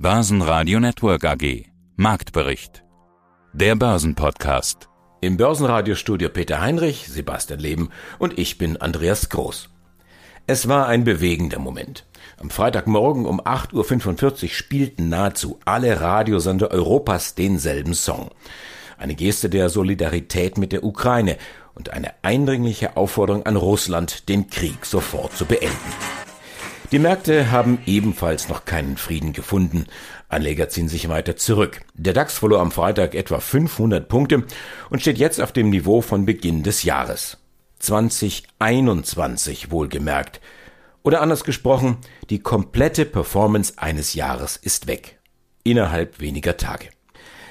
Börsenradio Network AG. Marktbericht. Der Börsenpodcast. Im Börsenradiostudio Peter Heinrich, Sebastian Leben und ich bin Andreas Groß. Es war ein bewegender Moment. Am Freitagmorgen um 8.45 Uhr spielten nahezu alle Radiosender Europas denselben Song. Eine Geste der Solidarität mit der Ukraine und eine eindringliche Aufforderung an Russland, den Krieg sofort zu beenden. Die Märkte haben ebenfalls noch keinen Frieden gefunden. Anleger ziehen sich weiter zurück. Der DAX verlor am Freitag etwa 500 Punkte und steht jetzt auf dem Niveau von Beginn des Jahres. 2021 wohlgemerkt. Oder anders gesprochen, die komplette Performance eines Jahres ist weg. Innerhalb weniger Tage.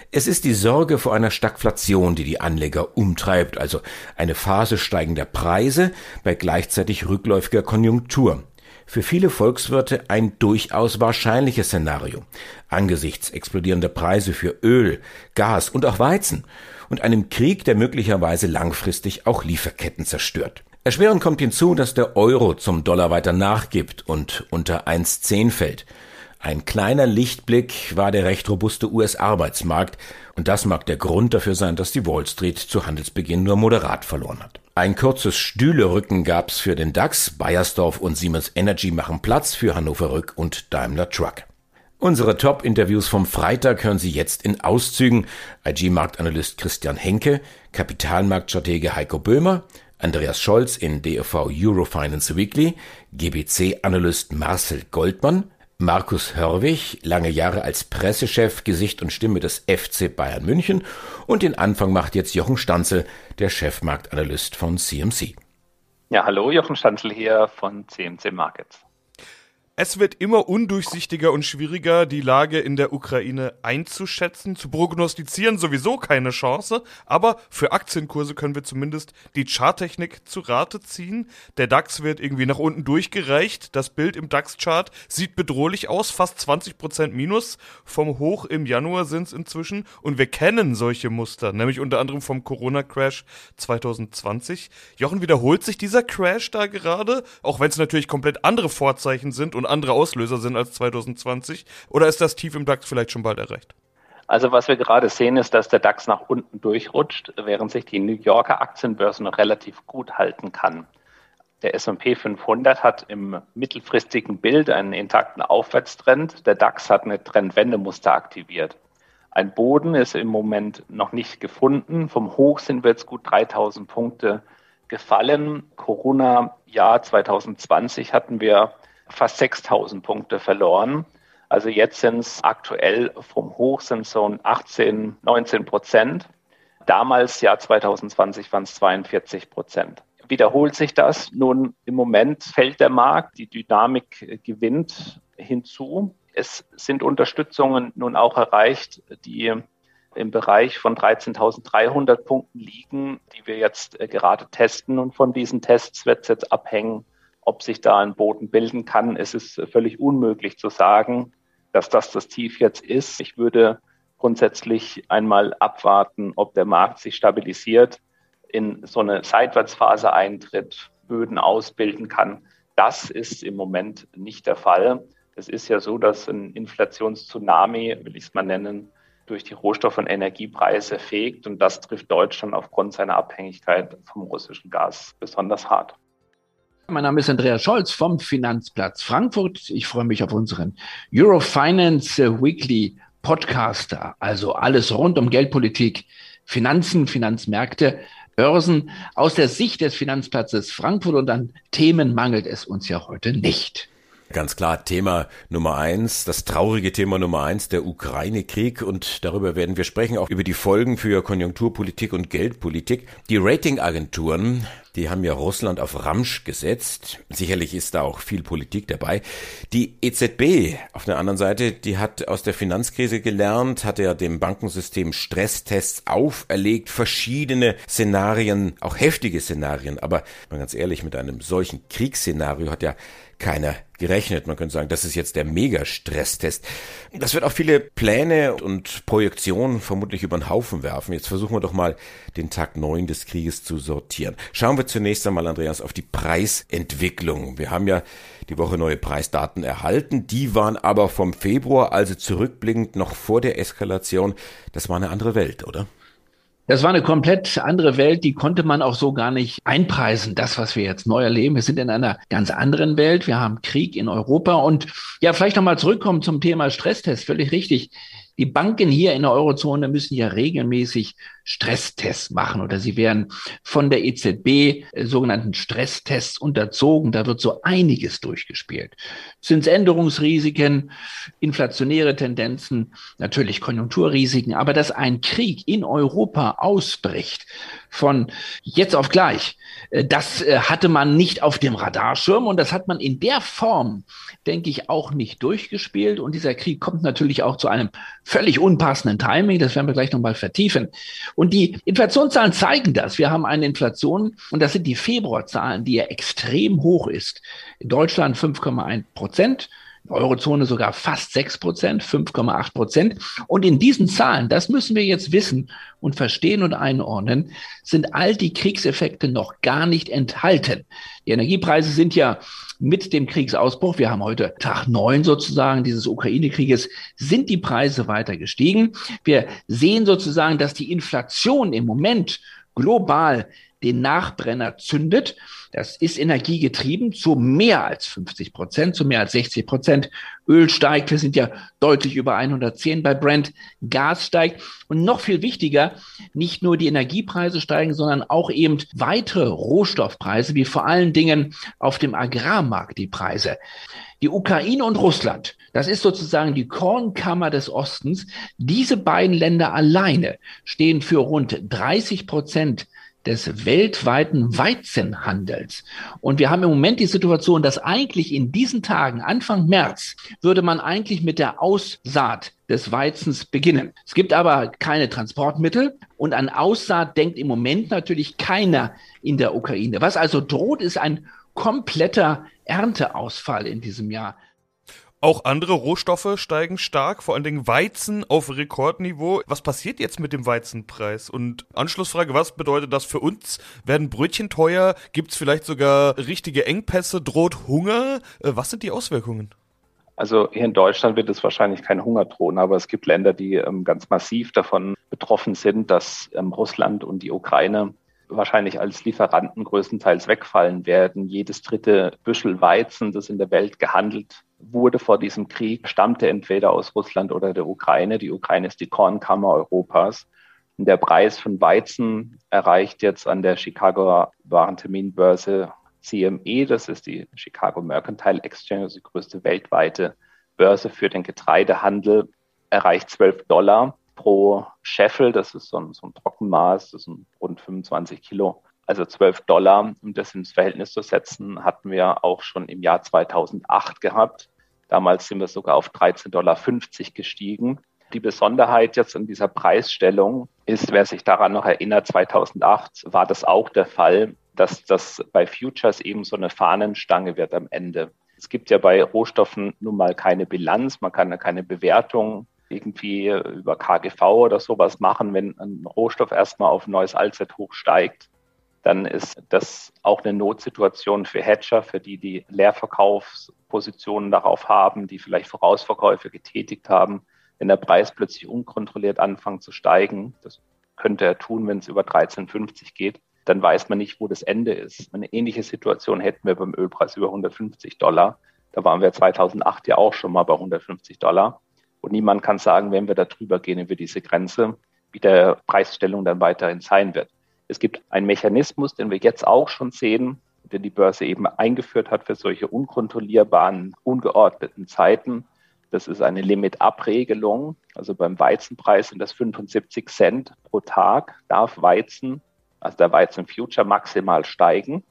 Es ist die Sorge vor einer Stagflation, die die Anleger umtreibt, also eine Phase steigender Preise bei gleichzeitig rückläufiger Konjunktur für viele Volkswirte ein durchaus wahrscheinliches Szenario angesichts explodierender Preise für Öl, Gas und auch Weizen und einem Krieg, der möglicherweise langfristig auch Lieferketten zerstört. Erschwerend kommt hinzu, dass der Euro zum Dollar weiter nachgibt und unter 1,10 fällt. Ein kleiner Lichtblick war der recht robuste US-Arbeitsmarkt, und das mag der Grund dafür sein, dass die Wall Street zu Handelsbeginn nur moderat verloren hat. Ein kurzes Stühlerücken gab's für den DAX, Bayersdorf und Siemens Energy machen Platz für Hannover Rück und Daimler Truck. Unsere Top-Interviews vom Freitag hören Sie jetzt in Auszügen. IG-Marktanalyst Christian Henke, Kapitalmarktstratege Heiko Böhmer, Andreas Scholz in DFV Eurofinance Weekly, GBC-Analyst Marcel Goldmann, Markus Hörwig, lange Jahre als Pressechef, Gesicht und Stimme des FC Bayern München und den Anfang macht jetzt Jochen Stanzel, der Chefmarktanalyst von CMC. Ja, hallo, Jochen Stanzel hier von CMC Markets. Es wird immer undurchsichtiger und schwieriger, die Lage in der Ukraine einzuschätzen. Zu prognostizieren sowieso keine Chance, aber für Aktienkurse können wir zumindest die Charttechnik zu Rate ziehen. Der DAX wird irgendwie nach unten durchgereicht. Das Bild im DAX-Chart sieht bedrohlich aus, fast 20% Minus. Vom Hoch im Januar sind es inzwischen und wir kennen solche Muster, nämlich unter anderem vom Corona-Crash 2020. Jochen, wiederholt sich dieser Crash da gerade, auch wenn es natürlich komplett andere Vorzeichen sind und andere Auslöser sind als 2020? Oder ist das Tief im DAX vielleicht schon bald erreicht? Also was wir gerade sehen, ist, dass der DAX nach unten durchrutscht, während sich die New Yorker Aktienbörse noch relativ gut halten kann. Der S&P 500 hat im mittelfristigen Bild einen intakten Aufwärtstrend. Der DAX hat eine Trendwendemuster aktiviert. Ein Boden ist im Moment noch nicht gefunden. Vom Hoch sind wir jetzt gut 3000 Punkte gefallen. Corona-Jahr 2020 hatten wir fast 6000 Punkte verloren. Also jetzt sind es aktuell vom Hoch sind so 18, 19 Prozent. Damals, Jahr 2020, waren es 42 Prozent. Wiederholt sich das? Nun, im Moment fällt der Markt, die Dynamik gewinnt hinzu. Es sind Unterstützungen nun auch erreicht, die im Bereich von 13.300 Punkten liegen, die wir jetzt äh, gerade testen. Und von diesen Tests wird es jetzt abhängen, ob sich da ein Boden bilden kann, es ist völlig unmöglich zu sagen, dass das das Tief jetzt ist. Ich würde grundsätzlich einmal abwarten, ob der Markt sich stabilisiert, in so eine Seitwärtsphase eintritt, Böden ausbilden kann. Das ist im Moment nicht der Fall. Es ist ja so, dass ein Inflationstsunami, will ich es mal nennen, durch die Rohstoff- und Energiepreise fegt. Und das trifft Deutschland aufgrund seiner Abhängigkeit vom russischen Gas besonders hart. Mein Name ist Andreas Scholz vom Finanzplatz Frankfurt. Ich freue mich auf unseren Eurofinance Weekly Podcaster. Also alles rund um Geldpolitik, Finanzen, Finanzmärkte, Börsen. Aus der Sicht des Finanzplatzes Frankfurt und an Themen mangelt es uns ja heute nicht. Ganz klar, Thema Nummer eins, das traurige Thema Nummer eins, der Ukraine-Krieg. Und darüber werden wir sprechen, auch über die Folgen für Konjunkturpolitik und Geldpolitik. Die Ratingagenturen, die haben ja Russland auf Ramsch gesetzt. Sicherlich ist da auch viel Politik dabei. Die EZB auf der anderen Seite, die hat aus der Finanzkrise gelernt, hat ja dem Bankensystem Stresstests auferlegt, verschiedene Szenarien, auch heftige Szenarien. Aber mal ganz ehrlich, mit einem solchen Kriegsszenario hat ja keiner gerechnet. Man könnte sagen, das ist jetzt der Mega-Stresstest. Das wird auch viele Pläne und Projektionen vermutlich über den Haufen werfen. Jetzt versuchen wir doch mal den Tag neun des Krieges zu sortieren. Schauen wir zunächst einmal, Andreas, auf die Preisentwicklung. Wir haben ja die Woche neue Preisdaten erhalten. Die waren aber vom Februar, also zurückblickend noch vor der Eskalation. Das war eine andere Welt, oder? Das war eine komplett andere Welt, die konnte man auch so gar nicht einpreisen, das, was wir jetzt neu erleben. Wir sind in einer ganz anderen Welt. Wir haben Krieg in Europa und ja, vielleicht nochmal zurückkommen zum Thema Stresstest. Völlig richtig. Die Banken hier in der Eurozone müssen ja regelmäßig Stresstests machen oder sie werden von der EZB äh, sogenannten Stresstests unterzogen. Da wird so einiges durchgespielt. Zinsänderungsrisiken, inflationäre Tendenzen, natürlich Konjunkturrisiken, aber dass ein Krieg in Europa ausbricht von jetzt auf gleich, äh, das äh, hatte man nicht auf dem Radarschirm und das hat man in der Form, denke ich, auch nicht durchgespielt. Und dieser Krieg kommt natürlich auch zu einem völlig unpassenden Timing. Das werden wir gleich nochmal vertiefen. Und die Inflationszahlen zeigen das. Wir haben eine Inflation und das sind die Februarzahlen, die ja extrem hoch ist. In Deutschland 5,1 Prozent. Eurozone sogar fast 6 Prozent, 5,8 Prozent. Und in diesen Zahlen, das müssen wir jetzt wissen und verstehen und einordnen, sind all die Kriegseffekte noch gar nicht enthalten. Die Energiepreise sind ja mit dem Kriegsausbruch, wir haben heute Tag neun sozusagen dieses Ukraine-Krieges, sind die Preise weiter gestiegen. Wir sehen sozusagen, dass die Inflation im Moment global den Nachbrenner zündet. Das ist energiegetrieben zu mehr als 50 Prozent, zu mehr als 60 Prozent. Öl steigt, wir sind ja deutlich über 110 bei Brent. Gas steigt. Und noch viel wichtiger, nicht nur die Energiepreise steigen, sondern auch eben weitere Rohstoffpreise, wie vor allen Dingen auf dem Agrarmarkt die Preise. Die Ukraine und Russland, das ist sozusagen die Kornkammer des Ostens. Diese beiden Länder alleine stehen für rund 30 Prozent des weltweiten Weizenhandels. Und wir haben im Moment die Situation, dass eigentlich in diesen Tagen, Anfang März, würde man eigentlich mit der Aussaat des Weizens beginnen. Es gibt aber keine Transportmittel und an Aussaat denkt im Moment natürlich keiner in der Ukraine. Was also droht, ist ein kompletter Ernteausfall in diesem Jahr. Auch andere Rohstoffe steigen stark, vor allen Dingen Weizen auf Rekordniveau. Was passiert jetzt mit dem Weizenpreis? Und Anschlussfrage, was bedeutet das für uns? Werden Brötchen teuer? Gibt es vielleicht sogar richtige Engpässe? Droht Hunger? Äh, was sind die Auswirkungen? Also hier in Deutschland wird es wahrscheinlich kein Hunger drohen, aber es gibt Länder, die ähm, ganz massiv davon betroffen sind, dass ähm, Russland und die Ukraine wahrscheinlich als Lieferanten größtenteils wegfallen werden. Jedes dritte Büschel Weizen, das in der Welt gehandelt wurde vor diesem Krieg, stammte entweder aus Russland oder der Ukraine. Die Ukraine ist die Kornkammer Europas. Und der Preis von Weizen erreicht jetzt an der Chicago Warenterminbörse CME, das ist die Chicago Mercantile Exchange, also die größte weltweite Börse für den Getreidehandel, erreicht 12 Dollar pro Scheffel. Das ist so ein, so ein Trockenmaß, das sind rund 25 Kilo also 12 Dollar, um das ins Verhältnis zu setzen, hatten wir auch schon im Jahr 2008 gehabt. Damals sind wir sogar auf 13,50 Dollar gestiegen. Die Besonderheit jetzt an dieser Preisstellung ist, wer sich daran noch erinnert, 2008 war das auch der Fall, dass das bei Futures eben so eine Fahnenstange wird am Ende. Es gibt ja bei Rohstoffen nun mal keine Bilanz, man kann ja keine Bewertung irgendwie über KGV oder sowas machen, wenn ein Rohstoff erstmal auf ein neues Allzeithoch steigt dann ist das auch eine Notsituation für Hedger, für die, die Leerverkaufspositionen darauf haben, die vielleicht Vorausverkäufe getätigt haben. Wenn der Preis plötzlich unkontrolliert anfängt zu steigen, das könnte er tun, wenn es über 13,50 geht, dann weiß man nicht, wo das Ende ist. Eine ähnliche Situation hätten wir beim Ölpreis über 150 Dollar. Da waren wir 2008 ja auch schon mal bei 150 Dollar. Und niemand kann sagen, wenn wir da drüber gehen über diese Grenze, wie der Preisstellung dann weiterhin sein wird. Es gibt einen Mechanismus, den wir jetzt auch schon sehen, den die Börse eben eingeführt hat für solche unkontrollierbaren, ungeordneten Zeiten. Das ist eine Limit-Up-Regelung. Also beim Weizenpreis sind das 75 Cent pro Tag, darf Weizen, also der Weizen-Future, maximal steigen.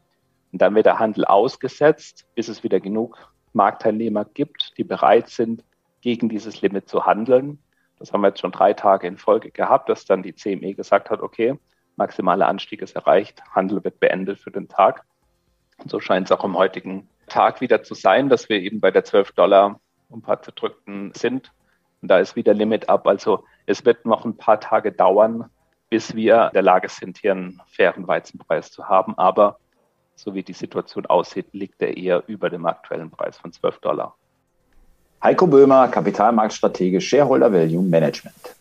Und dann wird der Handel ausgesetzt, bis es wieder genug Marktteilnehmer gibt, die bereit sind, gegen dieses Limit zu handeln. Das haben wir jetzt schon drei Tage in Folge gehabt, dass dann die CME gesagt hat, okay, maximaler Anstieg ist erreicht, Handel wird beendet für den Tag. Und so scheint es auch im heutigen Tag wieder zu sein, dass wir eben bei der 12 Dollar ein paar zerdrückten sind. Und da ist wieder Limit ab. Also es wird noch ein paar Tage dauern, bis wir in der Lage sind, hier einen fairen Weizenpreis zu haben. Aber so wie die Situation aussieht, liegt er eher über dem aktuellen Preis von 12 Dollar. Heiko Böhmer, Kapitalmarktstratege, Shareholder Value Management.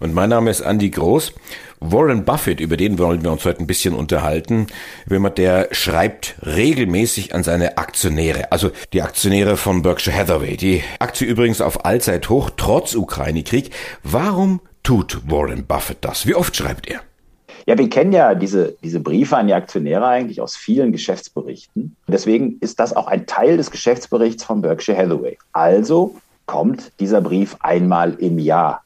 Und mein Name ist Andy Groß. Warren Buffett, über den wollen wir uns heute ein bisschen unterhalten. Jemand, der schreibt regelmäßig an seine Aktionäre, also die Aktionäre von Berkshire Hathaway. Die Aktie übrigens auf Allzeithoch, trotz Ukraine-Krieg. Warum tut Warren Buffett das? Wie oft schreibt er? Ja, wir kennen ja diese, diese Briefe an die Aktionäre eigentlich aus vielen Geschäftsberichten. Deswegen ist das auch ein Teil des Geschäftsberichts von Berkshire Hathaway. Also kommt dieser Brief einmal im Jahr.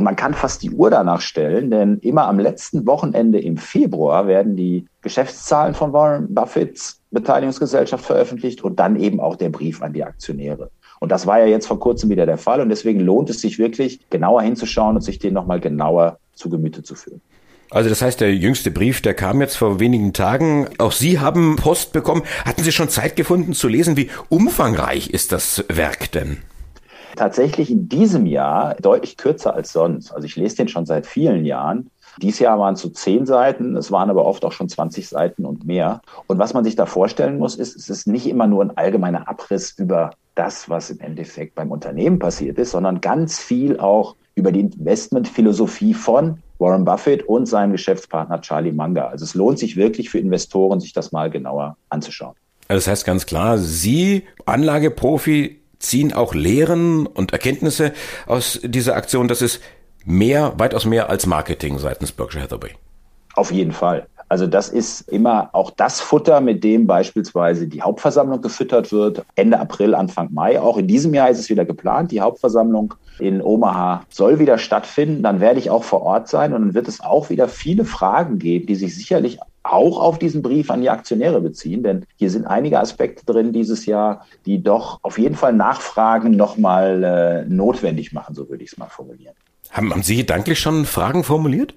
Und man kann fast die Uhr danach stellen, denn immer am letzten Wochenende im Februar werden die Geschäftszahlen von Warren Buffetts Beteiligungsgesellschaft veröffentlicht und dann eben auch der Brief an die Aktionäre. Und das war ja jetzt vor kurzem wieder der Fall. Und deswegen lohnt es sich wirklich, genauer hinzuschauen und sich den nochmal genauer zu Gemüte zu führen. Also das heißt, der jüngste Brief, der kam jetzt vor wenigen Tagen. Auch Sie haben Post bekommen. Hatten Sie schon Zeit gefunden zu lesen? Wie umfangreich ist das Werk denn? Tatsächlich in diesem Jahr deutlich kürzer als sonst. Also ich lese den schon seit vielen Jahren. Dieses Jahr waren es so zehn Seiten, es waren aber oft auch schon 20 Seiten und mehr. Und was man sich da vorstellen muss, ist, es ist nicht immer nur ein allgemeiner Abriss über das, was im Endeffekt beim Unternehmen passiert ist, sondern ganz viel auch über die Investmentphilosophie von Warren Buffett und seinem Geschäftspartner Charlie Munger. Also es lohnt sich wirklich für Investoren, sich das mal genauer anzuschauen. Also das heißt ganz klar, Sie, Anlageprofi, ziehen auch Lehren und Erkenntnisse aus dieser Aktion. Das ist mehr, weitaus mehr als Marketing seitens Berkshire Hathaway. Auf jeden Fall. Also das ist immer auch das Futter, mit dem beispielsweise die Hauptversammlung gefüttert wird. Ende April, Anfang Mai. Auch in diesem Jahr ist es wieder geplant. Die Hauptversammlung in Omaha soll wieder stattfinden. Dann werde ich auch vor Ort sein und dann wird es auch wieder viele Fragen geben, die sich sicherlich auch auf diesen Brief an die Aktionäre beziehen, denn hier sind einige Aspekte drin dieses Jahr, die doch auf jeden Fall Nachfragen nochmal äh, notwendig machen, so würde ich es mal formulieren. Haben, haben Sie gedanklich schon Fragen formuliert?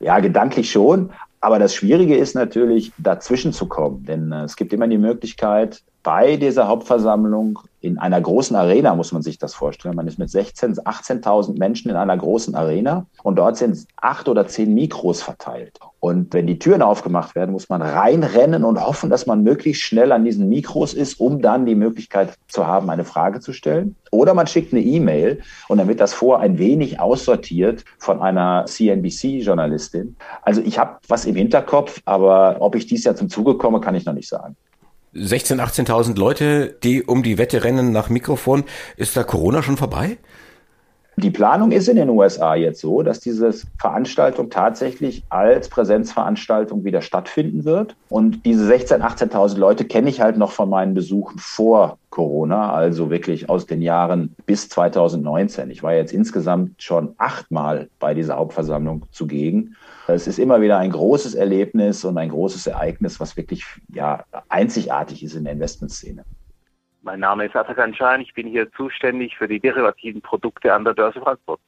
Ja, gedanklich schon. Aber das Schwierige ist natürlich, dazwischen zu kommen. Denn äh, es gibt immer die Möglichkeit, bei dieser Hauptversammlung in einer großen Arena, muss man sich das vorstellen. Man ist mit 16.000, 18.000 Menschen in einer großen Arena und dort sind acht oder zehn Mikros verteilt. Und wenn die Türen aufgemacht werden, muss man reinrennen und hoffen, dass man möglichst schnell an diesen Mikros ist, um dann die Möglichkeit zu haben, eine Frage zu stellen. Oder man schickt eine E-Mail und dann wird das vor ein wenig aussortiert von einer CNBC-Journalistin. Also ich habe was im Hinterkopf, aber ob ich dies Jahr zum Zuge komme, kann ich noch nicht sagen. 16.000, 18.000 Leute, die um die Wette rennen nach Mikrofon. Ist da Corona schon vorbei? Die Planung ist in den USA jetzt so, dass diese Veranstaltung tatsächlich als Präsenzveranstaltung wieder stattfinden wird. Und diese 16.000, 18.000 Leute kenne ich halt noch von meinen Besuchen vor Corona, also wirklich aus den Jahren bis 2019. Ich war jetzt insgesamt schon achtmal bei dieser Hauptversammlung zugegen. Es ist immer wieder ein großes Erlebnis und ein großes Ereignis, was wirklich ja, einzigartig ist in der Investmentszene. Mein Name ist Atakan Schein, ich bin hier zuständig für die derivativen Produkte an der Börse Frankfurt.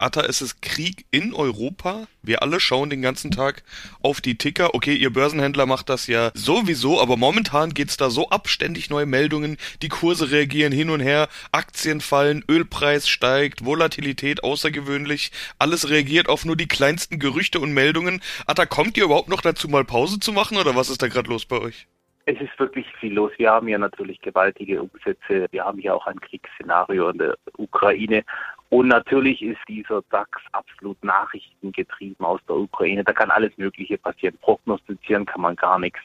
Atta, es ist Krieg in Europa. Wir alle schauen den ganzen Tag auf die Ticker. Okay, ihr Börsenhändler macht das ja sowieso, aber momentan geht's da so abständig neue Meldungen. Die Kurse reagieren hin und her, Aktien fallen, Ölpreis steigt, Volatilität außergewöhnlich. Alles reagiert auf nur die kleinsten Gerüchte und Meldungen. Atta, kommt ihr überhaupt noch dazu, mal Pause zu machen oder was ist da gerade los bei euch? Es ist wirklich viel los. Wir haben ja natürlich gewaltige Umsätze. Wir haben ja auch ein Kriegsszenario in der Ukraine. Und natürlich ist dieser DAX absolut nachrichtengetrieben aus der Ukraine. Da kann alles Mögliche passieren. Prognostizieren kann man gar nichts.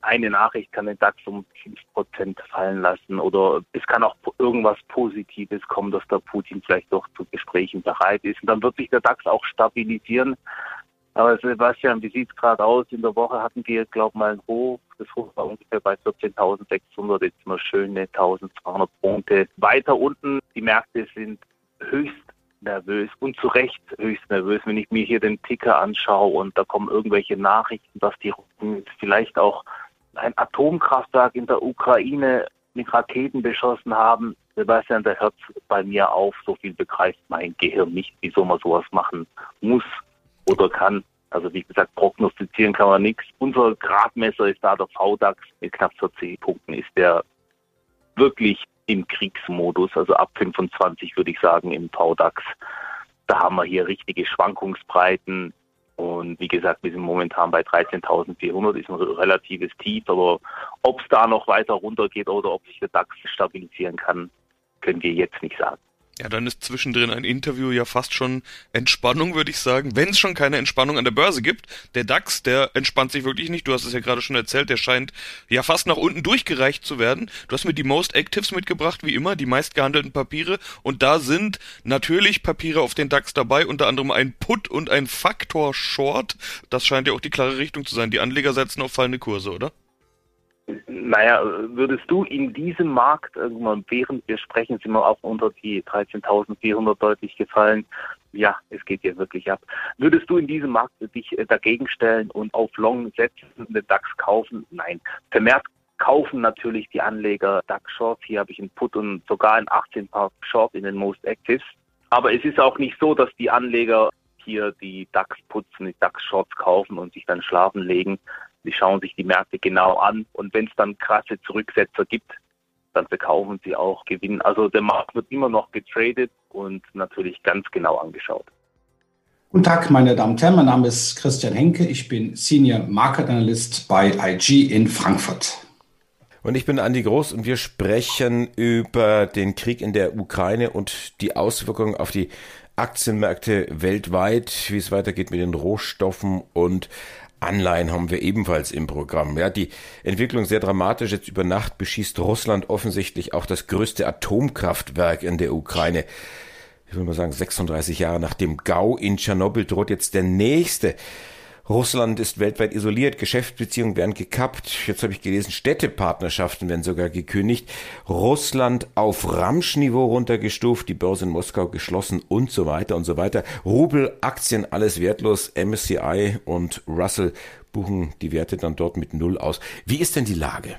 Eine Nachricht kann den DAX um 5% fallen lassen oder es kann auch irgendwas Positives kommen, dass der Putin vielleicht doch zu Gesprächen bereit ist. Und dann wird sich der DAX auch stabilisieren. Aber Sebastian, wie sieht es gerade aus? In der Woche hatten wir, glaube ich, mal ein Hoch. Das Hoch war ungefähr bei 14.600. Jetzt mal schöne 1.200 Punkte. Weiter unten, die Märkte sind höchst nervös und zu Recht höchst nervös, wenn ich mir hier den Ticker anschaue und da kommen irgendwelche Nachrichten, dass die Russen vielleicht auch ein Atomkraftwerk in der Ukraine mit Raketen beschossen haben. Sebastian, da hört bei mir auf, so viel begreift mein Gehirn nicht, wieso man sowas machen muss oder kann. Also wie gesagt, prognostizieren kann man nichts. Unser Gradmesser ist da der VDAX mit knapp 40 Punkten, ist der wirklich im Kriegsmodus, also ab 25 würde ich sagen im VDAX. Da haben wir hier richtige Schwankungsbreiten. Und wie gesagt, wir sind momentan bei 13.400, ist ein relatives Tief. Aber ob es da noch weiter runtergeht oder ob sich der DAX stabilisieren kann, können wir jetzt nicht sagen. Ja, dann ist zwischendrin ein Interview ja fast schon Entspannung, würde ich sagen. Wenn es schon keine Entspannung an der Börse gibt, der DAX, der entspannt sich wirklich nicht. Du hast es ja gerade schon erzählt, der scheint ja fast nach unten durchgereicht zu werden. Du hast mir die Most Actives mitgebracht, wie immer, die meistgehandelten Papiere. Und da sind natürlich Papiere auf den DAX dabei, unter anderem ein Put und ein Faktor Short. Das scheint ja auch die klare Richtung zu sein. Die Anleger setzen auf fallende Kurse, oder? Naja, würdest du in diesem Markt während wir sprechen, sind wir auch unter die 13.400 deutlich gefallen. Ja, es geht hier wirklich ab. Würdest du in diesem Markt dich dagegen stellen und auf Long setzen, den DAX kaufen? Nein. Vermehrt kaufen natürlich die Anleger DAX Shorts. Hier habe ich einen Put und sogar ein 18 Paar Short in den Most Actives. Aber es ist auch nicht so, dass die Anleger hier die DAX putzen, die DAX Shorts kaufen und sich dann schlafen legen. Sie schauen sich die Märkte genau an und wenn es dann krasse Zurücksetzer gibt, dann verkaufen sie auch Gewinn. Also der Markt wird immer noch getradet und natürlich ganz genau angeschaut. Guten Tag, meine Damen und Herren. Mein Name ist Christian Henke. Ich bin Senior Market Analyst bei IG in Frankfurt. Und ich bin Andi Groß und wir sprechen über den Krieg in der Ukraine und die Auswirkungen auf die Aktienmärkte weltweit, wie es weitergeht mit den Rohstoffen und Anleihen haben wir ebenfalls im Programm. Ja, die Entwicklung sehr dramatisch. Jetzt über Nacht beschießt Russland offensichtlich auch das größte Atomkraftwerk in der Ukraine. Ich will mal sagen, 36 Jahre nach dem GAU in Tschernobyl droht jetzt der nächste Russland ist weltweit isoliert, Geschäftsbeziehungen werden gekappt, jetzt habe ich gelesen, Städtepartnerschaften werden sogar gekündigt, Russland auf Ramschniveau runtergestuft, die Börse in Moskau geschlossen und so weiter und so weiter. Rubel, Aktien, alles wertlos, MSCI und Russell buchen die Werte dann dort mit Null aus. Wie ist denn die Lage?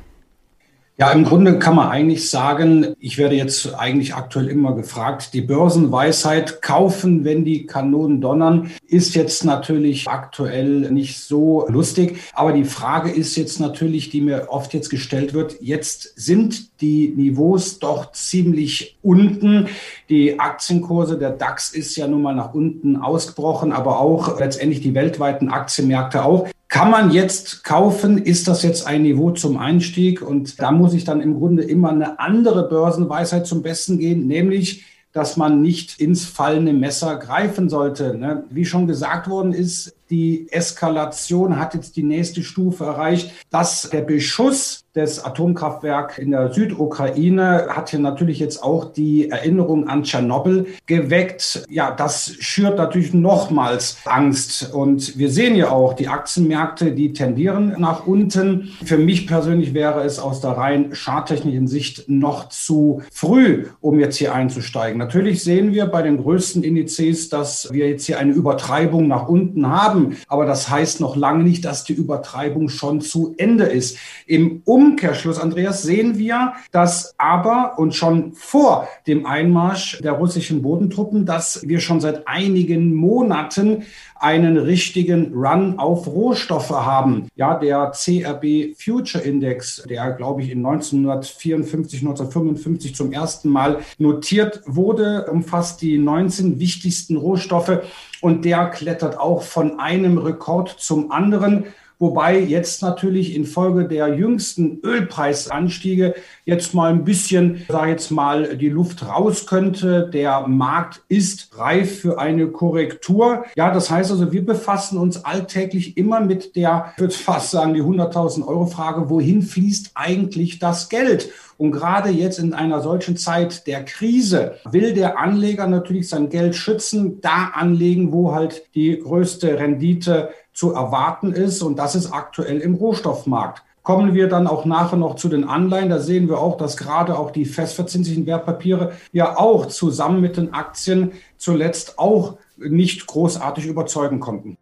Ja, im Grunde kann man eigentlich sagen, ich werde jetzt eigentlich aktuell immer gefragt, die Börsenweisheit kaufen, wenn die Kanonen donnern, ist jetzt natürlich aktuell nicht so lustig. Aber die Frage ist jetzt natürlich, die mir oft jetzt gestellt wird, jetzt sind die Niveaus doch ziemlich unten. Die Aktienkurse, der DAX ist ja nun mal nach unten ausgebrochen, aber auch letztendlich die weltweiten Aktienmärkte auch. Kann man jetzt kaufen? Ist das jetzt ein Niveau zum Einstieg? Und da muss ich dann im Grunde immer eine andere Börsenweisheit zum Besten gehen, nämlich dass man nicht ins fallende Messer greifen sollte. Ne? Wie schon gesagt worden ist, die Eskalation hat jetzt die nächste Stufe erreicht, dass der Beschuss des Atomkraftwerks in der Südukraine hat hier natürlich jetzt auch die Erinnerung an Tschernobyl geweckt. Ja, das schürt natürlich nochmals Angst. Und wir sehen ja auch, die Aktienmärkte, die tendieren nach unten. Für mich persönlich wäre es aus der rein charttechnischen Sicht noch zu früh, um jetzt hier einzusteigen. Natürlich sehen wir bei den größten Indizes, dass wir jetzt hier eine Übertreibung nach unten haben. Aber das heißt noch lange nicht, dass die Übertreibung schon zu Ende ist. Im Umkehrschluss, Andreas, sehen wir, dass aber und schon vor dem Einmarsch der russischen Bodentruppen, dass wir schon seit einigen Monaten einen richtigen Run auf Rohstoffe haben. Ja, der CRB Future Index, der glaube ich in 1954, 1955 zum ersten Mal notiert wurde, umfasst die 19 wichtigsten Rohstoffe und der klettert auch von einem Rekord zum anderen. Wobei jetzt natürlich infolge der jüngsten Ölpreisanstiege jetzt mal ein bisschen, sage jetzt mal, die Luft raus könnte. Der Markt ist reif für eine Korrektur. Ja, das heißt also, wir befassen uns alltäglich immer mit der, ich würde fast sagen, die 100.000 Euro Frage, wohin fließt eigentlich das Geld? Und gerade jetzt in einer solchen Zeit der Krise will der Anleger natürlich sein Geld schützen, da anlegen, wo halt die größte Rendite zu erwarten ist. Und das ist aktuell im Rohstoffmarkt. Kommen wir dann auch nachher noch zu den Anleihen. Da sehen wir auch, dass gerade auch die festverzinslichen Wertpapiere ja auch zusammen mit den Aktien zuletzt auch nicht großartig überzeugen konnten.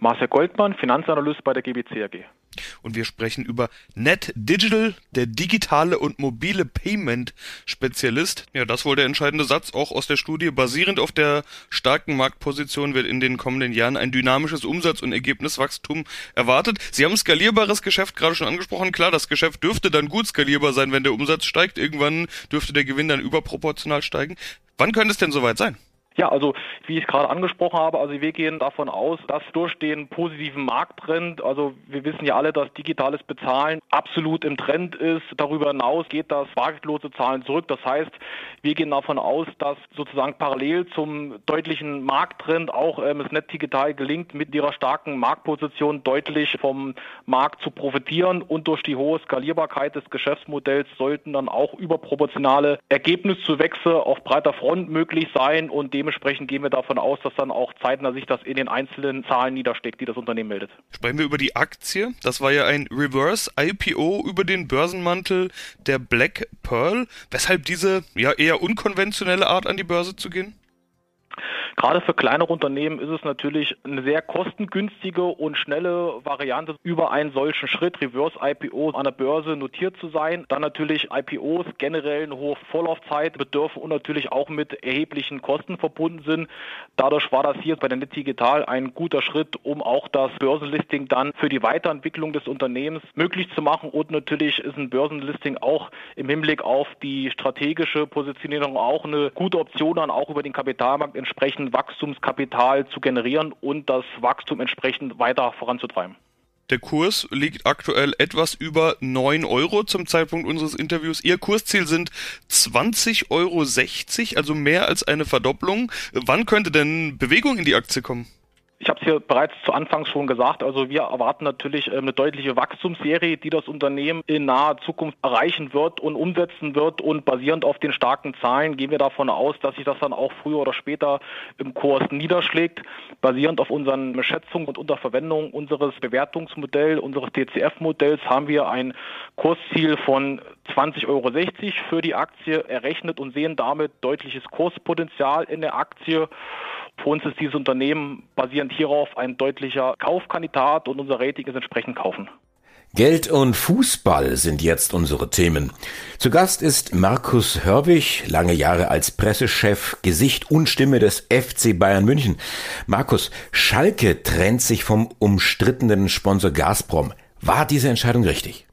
Marcel Goldmann, Finanzanalyst bei der GBC AG. Und wir sprechen über Net Digital, der digitale und mobile Payment-Spezialist. Ja, das wohl der entscheidende Satz auch aus der Studie. Basierend auf der starken Marktposition wird in den kommenden Jahren ein dynamisches Umsatz- und Ergebniswachstum erwartet. Sie haben skalierbares Geschäft gerade schon angesprochen. Klar, das Geschäft dürfte dann gut skalierbar sein, wenn der Umsatz steigt. Irgendwann dürfte der Gewinn dann überproportional steigen. Wann könnte es denn soweit sein? Ja, also wie ich gerade angesprochen habe, also wir gehen davon aus, dass durch den positiven Markttrend, also wir wissen ja alle, dass digitales Bezahlen absolut im Trend ist. Darüber hinaus geht das bargeldlose Zahlen zurück. Das heißt, wir gehen davon aus, dass sozusagen parallel zum deutlichen Markttrend auch ähm, es Net Digital gelingt, mit ihrer starken Marktposition deutlich vom Markt zu profitieren und durch die hohe Skalierbarkeit des Geschäftsmodells sollten dann auch überproportionale Ergebniszuwächse auf breiter Front möglich sein und dementsprechend gehen wir davon aus, dass dann auch zeitnah sich das in den einzelnen Zahlen niedersteckt, die das Unternehmen meldet. Sprechen wir über die Aktie. Das war ja ein Reverse IPO über den Börsenmantel der Black Pearl. Weshalb diese ja eher unkonventionelle Art an die Börse zu gehen? Gerade für kleinere Unternehmen ist es natürlich eine sehr kostengünstige und schnelle Variante, über einen solchen Schritt Reverse IPO an der Börse notiert zu sein. Dann natürlich IPOs generell eine hohe Vorlaufzeit bedürfen und natürlich auch mit erheblichen Kosten verbunden sind. Dadurch war das hier bei der Net Digital ein guter Schritt, um auch das Börsenlisting dann für die Weiterentwicklung des Unternehmens möglich zu machen. Und natürlich ist ein Börsenlisting auch im Hinblick auf die strategische Positionierung auch eine gute Option, dann auch über den Kapitalmarkt entsprechend Wachstumskapital zu generieren und das Wachstum entsprechend weiter voranzutreiben. Der Kurs liegt aktuell etwas über 9 Euro zum Zeitpunkt unseres Interviews. Ihr Kursziel sind 20,60 Euro, also mehr als eine Verdopplung. Wann könnte denn Bewegung in die Aktie kommen? Ich habe es hier bereits zu Anfang schon gesagt. Also wir erwarten natürlich ähm, eine deutliche Wachstumsserie, die das Unternehmen in naher Zukunft erreichen wird und umsetzen wird. Und basierend auf den starken Zahlen gehen wir davon aus, dass sich das dann auch früher oder später im Kurs niederschlägt. Basierend auf unseren Schätzungen und unter Verwendung unseres Bewertungsmodells, unseres DCF-Modells haben wir ein Kursziel von 20,60 Euro für die Aktie errechnet und sehen damit deutliches Kurspotenzial in der Aktie. Für uns ist dieses Unternehmen basierend hierauf ein deutlicher Kaufkandidat und unser Rating ist entsprechend kaufen. Geld und Fußball sind jetzt unsere Themen. Zu Gast ist Markus Hörwig, lange Jahre als Pressechef, Gesicht und Stimme des FC Bayern München. Markus, Schalke trennt sich vom umstrittenen Sponsor Gazprom. War diese Entscheidung richtig?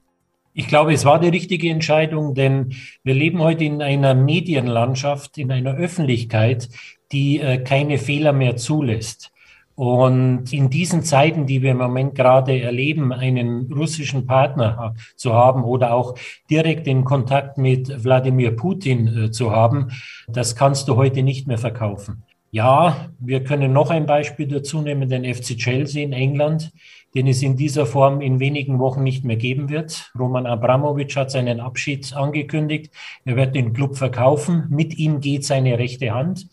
Ich glaube, es war die richtige Entscheidung, denn wir leben heute in einer Medienlandschaft, in einer Öffentlichkeit, die äh, keine Fehler mehr zulässt. Und in diesen Zeiten, die wir im Moment gerade erleben, einen russischen Partner zu haben oder auch direkt in Kontakt mit Wladimir Putin äh, zu haben, das kannst du heute nicht mehr verkaufen. Ja, wir können noch ein Beispiel dazu nehmen, den FC Chelsea in England, den es in dieser Form in wenigen Wochen nicht mehr geben wird. Roman Abramovic hat seinen Abschied angekündigt. Er wird den Club verkaufen. Mit ihm geht seine rechte Hand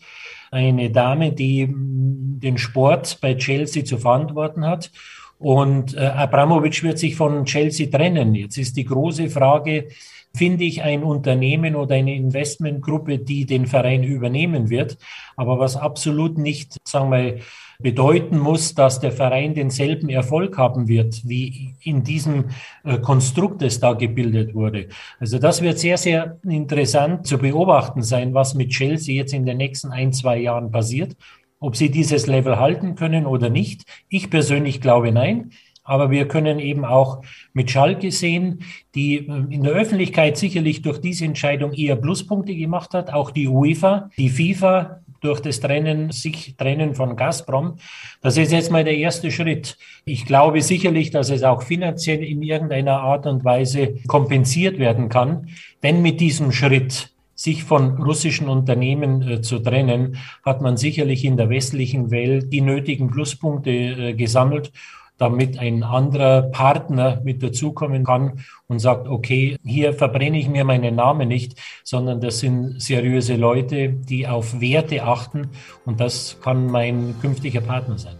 eine Dame, die den Sport bei Chelsea zu verantworten hat. Und äh, Abramovic wird sich von Chelsea trennen. Jetzt ist die große Frage, finde ich ein Unternehmen oder eine Investmentgruppe, die den Verein übernehmen wird, aber was absolut nicht, sagen wir, bedeuten muss, dass der Verein denselben Erfolg haben wird, wie in diesem äh, Konstrukt, das da gebildet wurde. Also das wird sehr, sehr interessant zu beobachten sein, was mit Chelsea jetzt in den nächsten ein, zwei Jahren passiert. Ob sie dieses Level halten können oder nicht. Ich persönlich glaube nein. Aber wir können eben auch mit Schalke sehen, die äh, in der Öffentlichkeit sicherlich durch diese Entscheidung eher Pluspunkte gemacht hat. Auch die UEFA, die FIFA durch das Trennen, sich trennen von Gazprom. Das ist jetzt mal der erste Schritt. Ich glaube sicherlich, dass es auch finanziell in irgendeiner Art und Weise kompensiert werden kann. Denn mit diesem Schritt, sich von russischen Unternehmen äh, zu trennen, hat man sicherlich in der westlichen Welt die nötigen Pluspunkte äh, gesammelt damit ein anderer Partner mit dazukommen kann und sagt, okay, hier verbrenne ich mir meinen Namen nicht, sondern das sind seriöse Leute, die auf Werte achten und das kann mein künftiger Partner sein.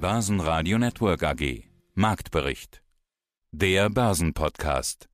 Börsenradio Network AG Marktbericht. Der Börsenpodcast.